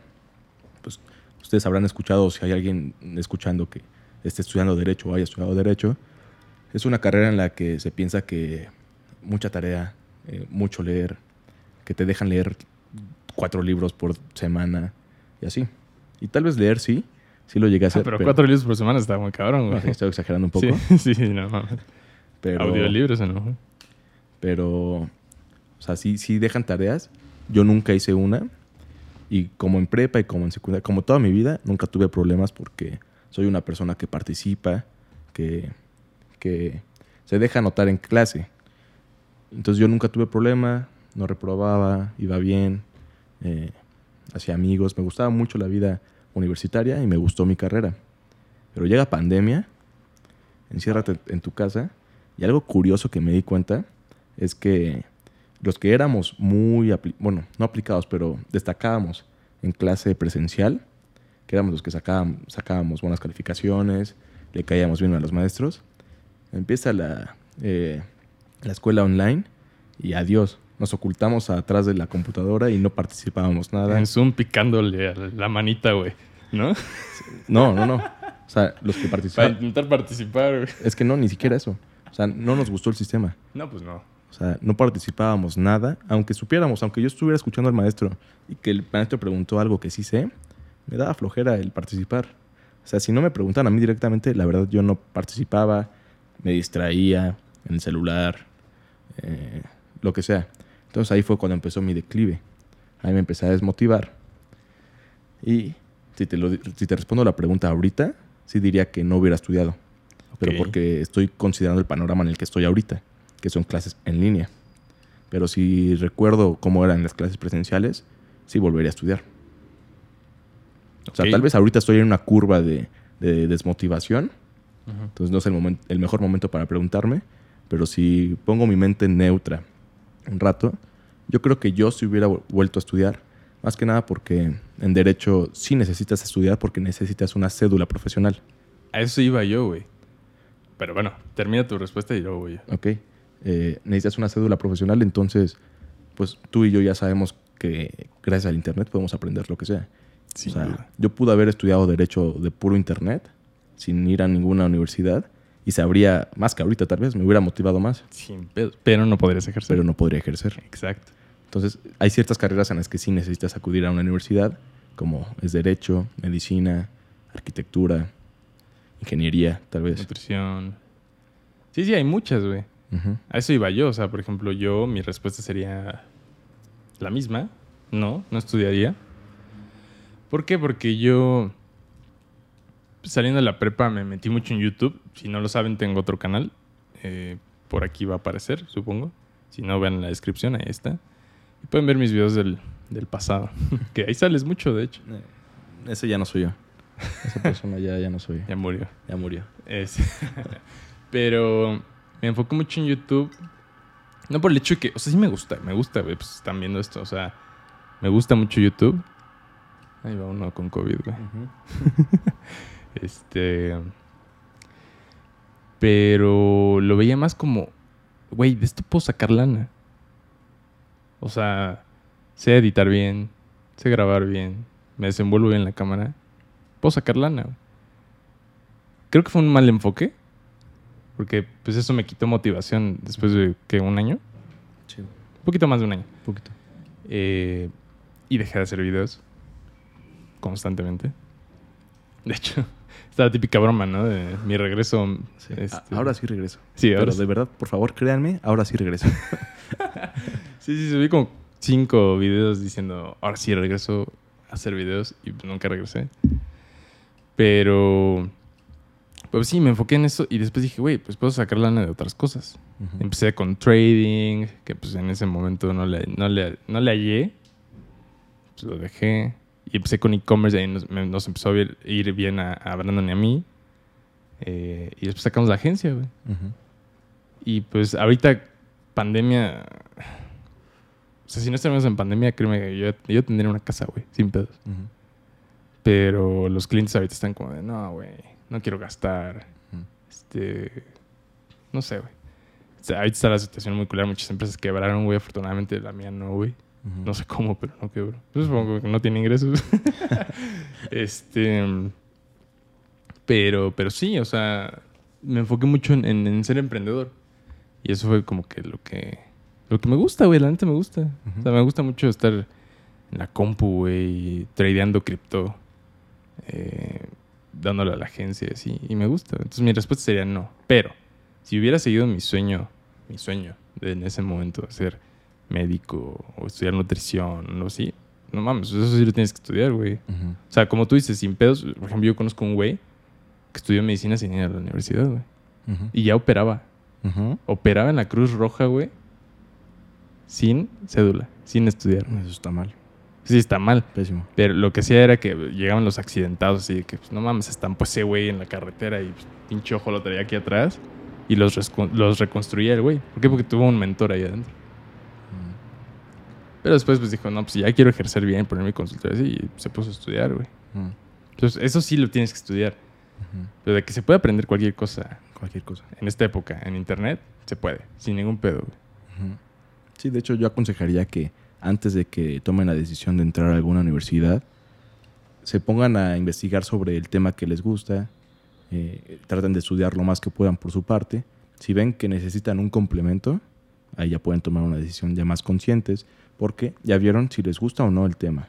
pues ustedes habrán escuchado, si hay alguien escuchando que esté estudiando Derecho o haya estudiado Derecho, es una carrera en la que se piensa que mucha tarea, eh, mucho leer, que te dejan leer cuatro libros por semana y así. Y tal vez leer sí, sí lo llegué a Ah, hacer. pero, cuatro libros por semana está muy cabrón, no, güey. estoy exagerando un poco. Sí, [laughs] sí, no mames. Pero, Audiolibros no. pero, o sea, sí, sí dejan tareas. Yo nunca hice una. Y como en prepa y como en secundaria, como toda mi vida, nunca tuve problemas porque soy una persona que participa, que, que se deja notar en clase. Entonces yo nunca tuve problema, no reprobaba, iba bien, eh, hacía amigos, me gustaba mucho la vida universitaria y me gustó mi carrera. Pero llega pandemia, enciérrate en tu casa y algo curioso que me di cuenta es que los que éramos muy, bueno, no aplicados, pero destacábamos en clase presencial, que éramos los que sacábamos, sacábamos buenas calificaciones, le caíamos bien a los maestros, empieza la, eh, la escuela online y adiós. Nos ocultamos atrás de la computadora y no participábamos nada. En Zoom picándole a la manita, güey. ¿No? No, no, no. O sea, los que Para participaban... intentar participar, güey. Es que no, ni siquiera eso. O sea, no nos gustó el sistema. No, pues no. O sea, no participábamos nada, aunque supiéramos, aunque yo estuviera escuchando al maestro y que el maestro preguntó algo que sí sé, me daba flojera el participar. O sea, si no me preguntan a mí directamente, la verdad yo no participaba, me distraía en el celular, eh, lo que sea. Entonces ahí fue cuando empezó mi declive. Ahí me empecé a desmotivar. Y si te, lo, si te respondo la pregunta ahorita, sí diría que no hubiera estudiado. Pero Ok. porque estoy considerando el panorama en el que estoy ahorita, que son clases en línea. Pero si recuerdo cómo eran las clases presenciales, sí volvería a estudiar. O sea, tal vez ahorita estoy en una curva de, de desmotivación, Ujú. entonces no es el, el mejor momento para preguntarme, pero si pongo mi mente neutra un rato, yo creo que yo si hubiera vu- vuelto a estudiar, más que nada porque en derecho sí necesitas estudiar porque necesitas una cédula profesional. A eso iba yo, güey. Pero bueno, termina tu respuesta y luego voy yo. ¿ok? Eh, necesitas una cédula profesional, entonces, pues tú y yo ya sabemos que gracias al Internet podemos aprender lo que sea. O sea, yo pude haber estudiado Derecho de puro Internet, sin ir a ninguna universidad, y sabría, más que ahorita tal vez, me hubiera motivado más, Sin pedo. Pero no podrías ejercer. pero no podría ejercer. Exacto. Entonces, hay ciertas carreras en las que sí necesitas acudir a una universidad, como es Derecho, Medicina, Arquitectura, Ingeniería, tal vez. Nutrición. Sí, sí, hay muchas, güey. A eso iba yo. O sea, por ejemplo, yo, mi respuesta sería la misma. No, no estudiaría. ¿Por qué? Porque yo, saliendo de la prepa, me metí mucho en YouTube. Si no lo saben, tengo otro canal. Eh, por aquí va a aparecer, supongo. Si no, vean en la descripción, ahí está. Y pueden ver mis videos del, del pasado. [laughs] que ahí sales mucho, de hecho. Eh, Ese ya no soy yo. Esa persona ya, ya no soy yo. [laughs] Ya murió. Ya murió. Es- [laughs] Pero me enfoco mucho en YouTube. No por el hecho de que, o sea, sí me gusta, me gusta, güey, pues están viendo esto, o sea, me gusta mucho YouTube. Ahí va uno con COVID, güey. Este. Pero lo veía más como, güey, de esto puedo sacar lana. O sea, sé editar bien, sé grabar bien, me desenvuelvo bien en la cámara. Puedo sacar lana. Creo que fue un mal enfoque. Porque pues eso me quitó motivación después de que un año. Sí, un Un poquito más de un año. poquito. Eh, y dejé de hacer videos constantemente. De hecho, está la típica broma, ¿no? De mi regreso. Sí. este, Ahora sí regreso. Sí, ahora Pero sí. de verdad, por favor, créanme, ahora sí regreso. [laughs] Sí, sí, subí como cinco videos diciendo, ahora sí regreso a hacer videos y nunca regresé. Pero, pues sí, me enfoqué en eso y después dije, güey, pues puedo sacar lana de otras cosas. Empecé con trading, que pues en ese momento no le, no le, no le hallé. Pues lo dejé. Y empecé con e-commerce y ahí nos, empezó a ir, bien a, a Brandon y a mí. Eh, y después sacamos la agencia, güey. Ujú. Y pues ahorita, pandemia. O sea, si no estuviéramos en pandemia, créeme que yo, yo tendría una casa, güey, sin pedos. Ujú. Pero los clientes ahorita están como de, no, güey, no quiero gastar. Este. No sé, güey. O sea, ahorita está la situación muy culera. Muchas empresas quebraron, güey. Afortunadamente la mía no, güey. No sé cómo, pero no quebró. Pues supongo que no tiene ingresos. [laughs] este. Pero, pero sí, o sea, me enfoqué mucho en, en- en ser emprendedor. Y eso fue como que lo que. Lo que me gusta, güey. La neta me gusta. O sea, me gusta mucho estar en la compu, güey, tradeando cripto. eh, dándole a la agencia y así. Y me gusta. Entonces mi respuesta sería no. Pero, si hubiera seguido mi sueño, mi sueño de en ese momento, ser médico o estudiar nutrición o así, no mames, eso sí lo tienes que estudiar, güey. O sea, como tú dices, sin pedos, por ejemplo, yo conozco un güey que estudió medicina sin ir a la universidad, güey. Y ya operaba. Operaba en la Cruz Roja, güey. Sin cédula, sin estudiar. Eso está mal. Sí, está mal. Pésimo. Pero lo que hacía era que llegaban los accidentados así de que, pues, no mames, están pues ese güey en la carretera y pues, pinche ojo lo traía aquí atrás y los, los reconstruía el güey. ¿Por qué? Porque tuvo un mentor ahí adentro. Pero después pues dijo, no, pues ya quiero ejercer bien, poner mi consultorio así y se puso a estudiar, güey. Ujú. Entonces, eso sí lo tienes que estudiar. Pero de que se puede aprender cualquier cosa Cualquier cosa. en esta época, en internet, se puede, sin ningún pedo, güey. Sí, de hecho yo aconsejaría que antes de que tomen la decisión de entrar a alguna universidad, se pongan a investigar sobre el tema que les gusta, eh, traten de estudiar lo más que puedan por su parte. Si ven que necesitan un complemento, ahí ya pueden tomar una decisión ya más conscientes, porque ya vieron si les gusta o no el tema.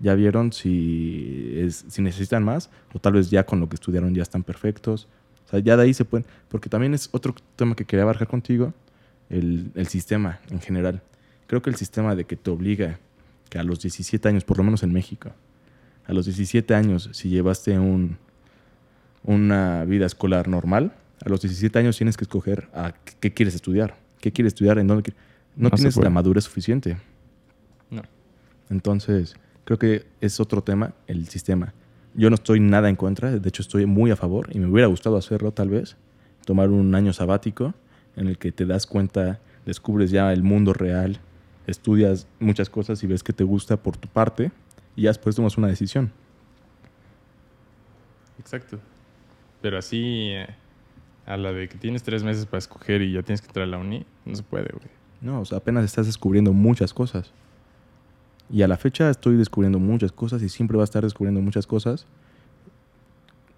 Ya vieron si, es, si necesitan más, o tal vez ya con lo que estudiaron ya están perfectos. O sea, ya de ahí se pueden. Porque también es otro tema que quería abarcar contigo, el, sistema en general. Creo que el sistema de que te obliga que a los 17 años, por lo menos en México, a los 17 años, si llevaste un, una vida escolar normal, a los 17 años tienes que escoger a qué quieres estudiar, qué quieres estudiar, en dónde quieres. No, tienes la madurez suficiente. No. Entonces, creo que es otro tema, el sistema. Yo no estoy nada en contra, de hecho estoy muy a favor y me hubiera gustado hacerlo tal vez, tomar un año sabático en el que te das cuenta, descubres ya el mundo real, estudias muchas cosas y ves que te gusta por tu parte y ya después tomas una decisión. Exacto. Pero así, eh, a la de que tienes tres meses para escoger y ya tienes que entrar a la uni, no se puede, güey. No, o sea, apenas estás descubriendo muchas cosas. Y a la fecha estoy descubriendo muchas cosas y siempre va a estar descubriendo muchas cosas.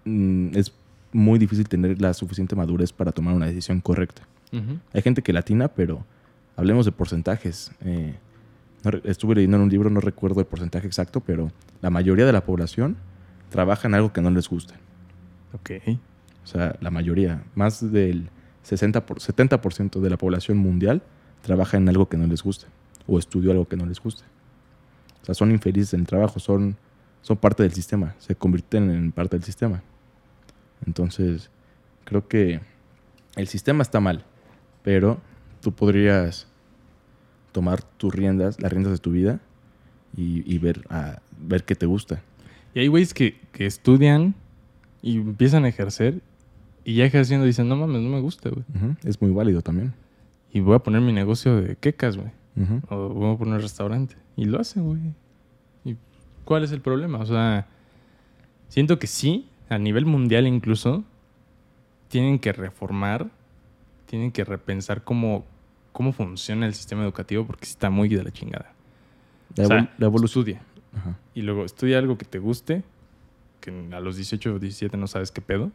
Mm, es muy difícil tener la suficiente madurez para tomar una decisión correcta. Hay gente que latina, pero hablemos de porcentajes. Eh, no estuve leyendo en un libro, no recuerdo el porcentaje exacto, pero la mayoría de la población trabaja en algo que no les gusta. Ok. O sea, la mayoría, más del 60 por, 70% de la población mundial trabaja en algo que no les gusta o estudió algo que no les gusta. O sea, son infelices en el trabajo, son, son parte del sistema, se convierten en parte del sistema. Entonces, creo que el sistema está mal, pero tú podrías tomar tus riendas, las riendas de tu vida y, y ver, a, ver qué te gusta. Y hay güeyes que, que estudian y empiezan a ejercer y ya ejerciendo dicen, no mames, no me gusta, güey. Es muy válido también. Y voy a poner mi negocio de quecas, güey. O voy a poner un restaurante. Y lo hacen, güey. ¿Y cuál es el problema? O sea, siento que sí, a nivel mundial incluso, tienen que reformar, tienen que repensar cómo, cómo funciona el sistema educativo porque está muy de la chingada. La, O sea, la. Estudia. Ajá. Y luego estudia algo que te guste, que a los 18 o 17 no sabes qué pedo.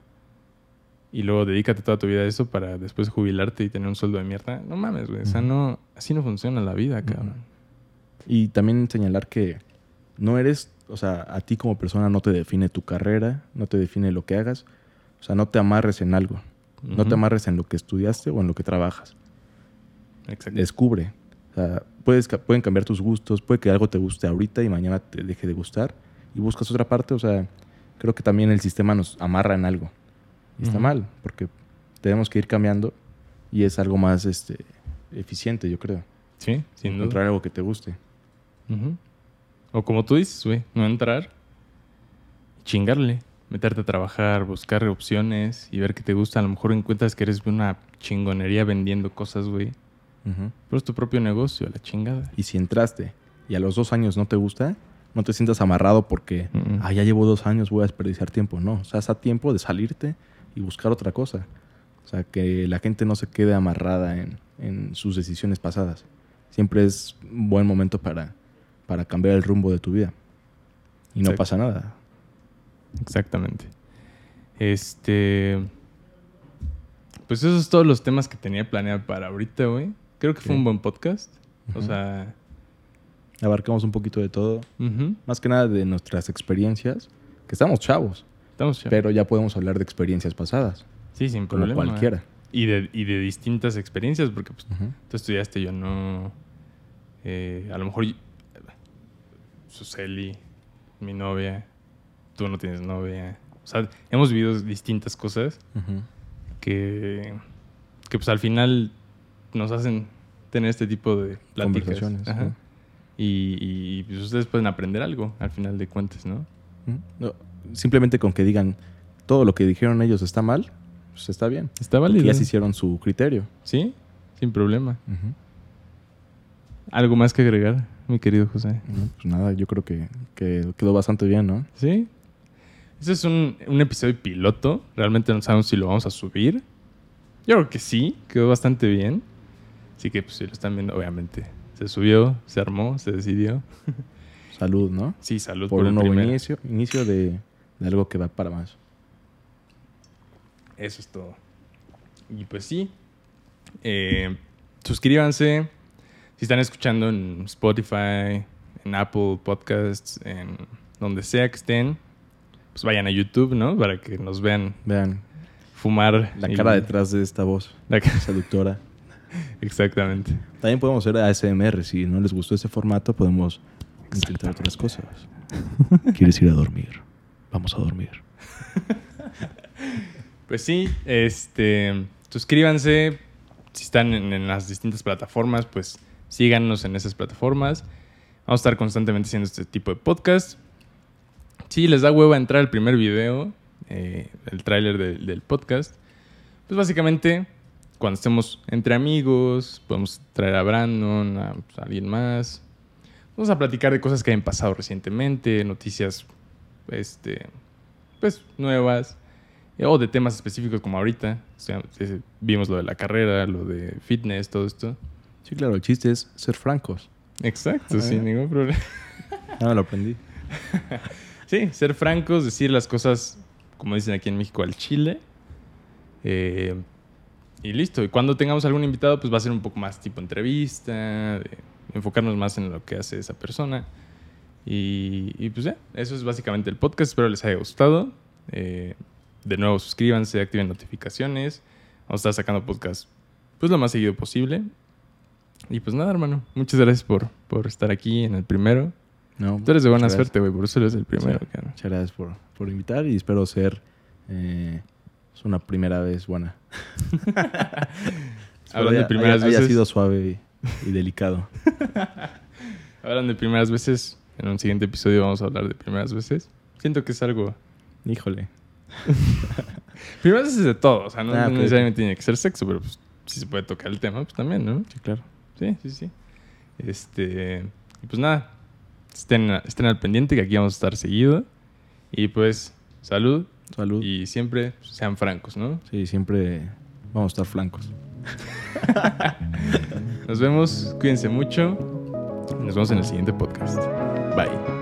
Y luego dedícate toda tu vida a eso para después jubilarte y tener un sueldo de mierda. No mames, güey. O sea, no, así no funciona la vida, cabrón. Y también señalar que no eres, o sea, a ti como persona no te define tu carrera, no te define lo que hagas. O sea, no te amarres en algo. No te amarres en lo que estudiaste o en lo que trabajas. Exacto. Descubre. O sea, puedes, pueden cambiar tus gustos, puede que algo te guste ahorita y mañana te deje de gustar y buscas otra parte. O sea, creo que también el sistema nos amarra en algo. Y está mal, porque tenemos que ir cambiando y es algo más este, eficiente, yo creo. Sí, sin duda. Encontrar algo que te guste. O como tú dices, güey, no entrar, chingarle, meterte a trabajar, buscar opciones y ver qué te gusta. A lo mejor encuentras que eres una chingonería vendiendo cosas, güey. Pero es tu propio negocio, la chingada. Y si entraste y a los dos años no te gusta, no te sientas amarrado porque, ah, ya llevo dos años, voy a desperdiciar tiempo. No, o sea, es a tiempo de salirte y buscar otra cosa. O sea, que la gente no se quede amarrada en, en sus decisiones pasadas. Siempre es un buen momento para, para cambiar el rumbo de tu vida. Y no Exacto. pasa nada. Exactamente. Este. Pues esos son todos los temas que tenía planeado para ahorita, güey. Creo que fue un buen podcast. O sea. Abarcamos un poquito de todo. Más que nada de nuestras experiencias, que Estamos chavos. Pero ya podemos hablar de experiencias pasadas, Sí, sin como problema. cualquiera. Y de, y de distintas experiencias, porque pues, tú estudiaste, yo no. Eh, a lo mejor. Suseli, mi novia, tú no tienes novia. O sea, hemos vivido distintas cosas que, que pues al final nos hacen tener este tipo de pláticas. Conversaciones, Ajá. ¿no? Y, y, pues ustedes pueden aprender algo al final de cuentas, ¿no? No, simplemente con que digan todo lo que dijeron ellos está mal, pues está bien. Está válido. ya se hicieron su criterio. Sí, sin problema. ¿Algo más que agregar, mi querido José? No, Pues nada, yo creo que, que quedó bastante bien, ¿no? Sí. Este es un, un episodio piloto. Realmente no sabemos si lo vamos a subir. Yo creo que sí, quedó bastante bien. Así que pues si lo están viendo, obviamente. Se subió, se armó, se decidió. [laughs] Salud, ¿no? Sí, salud Por, por, un nuevo primero. inicio, inicio de, de algo que va para más. Eso es todo. Y pues sí. Eh, suscríbanse. Si están escuchando en Spotify, en Apple Podcasts, en donde sea que estén, pues vayan a YouTube, ¿no? Para que nos vean Vean fumar. la y- cara detrás de esta voz la ca- seductora. [laughs] Exactamente. También podemos hacer ASMR. Si no les gustó ese formato, podemos intentar otras cosas. [laughs] ¿Quieres ir a dormir? Vamos a dormir. [laughs] Pues sí, este, suscríbanse. Si están en, en las distintas plataformas, pues síganos en esas plataformas. Vamos a estar constantemente haciendo este tipo de podcast. Si les da hueva entrar al primer video, eh, el tráiler de- del podcast, pues básicamente cuando estemos entre amigos, podemos traer a Brandon, a, pues, a alguien más. Vamos a platicar de cosas que hayan pasado recientemente, noticias, este, pues nuevas. Eh, O de temas específicos como ahorita. O sea, eh, vimos lo de la carrera, lo de fitness, todo esto. Sí, claro, el chiste es ser francos. Exacto, Ah. sin ningún problema. [laughs] Ah, lo aprendí. [laughs] Sí, ser francos, decir las cosas, como dicen aquí en México, al chile. Eh, y listo. Y cuando tengamos algún invitado, pues va a ser un poco más tipo entrevista, de enfocarnos más en lo que hace esa persona. Y, y pues ya, eso es básicamente el podcast. Espero les haya gustado. Eh, de nuevo, suscríbanse, activen notificaciones. Vamos a estar sacando podcast pues lo más seguido posible. Y pues nada, hermano. Muchas gracias por, por estar aquí en el primero. No, Tú eres de buena suerte, güey. Por eso eres el primero, Sí. Muchas gracias por, por invitar y espero ser eh, es una primera vez buena. [laughs] [laughs] Hablando de haya- primeras haya, haya veces. sido suave y, delicado. [laughs] Hablando de primeras veces, en un siguiente episodio vamos a hablar de primeras veces. Siento que es algo. Híjole. [laughs] Primeras veces de todo, o sea, no, Ah, no necesariamente tiene que ser sexo, pero pues, si se puede tocar el tema, pues también, ¿no? Sí, claro. Sí, sí, sí. Este. Y pues nada, estén, estén al pendiente que aquí vamos a estar seguido. Y pues, salud Salud. Y siempre sean francos, ¿no? Sí, siempre vamos a estar flancos. [laughs] Nos vemos, cuídense mucho. Nos vemos en el siguiente podcast. Bye.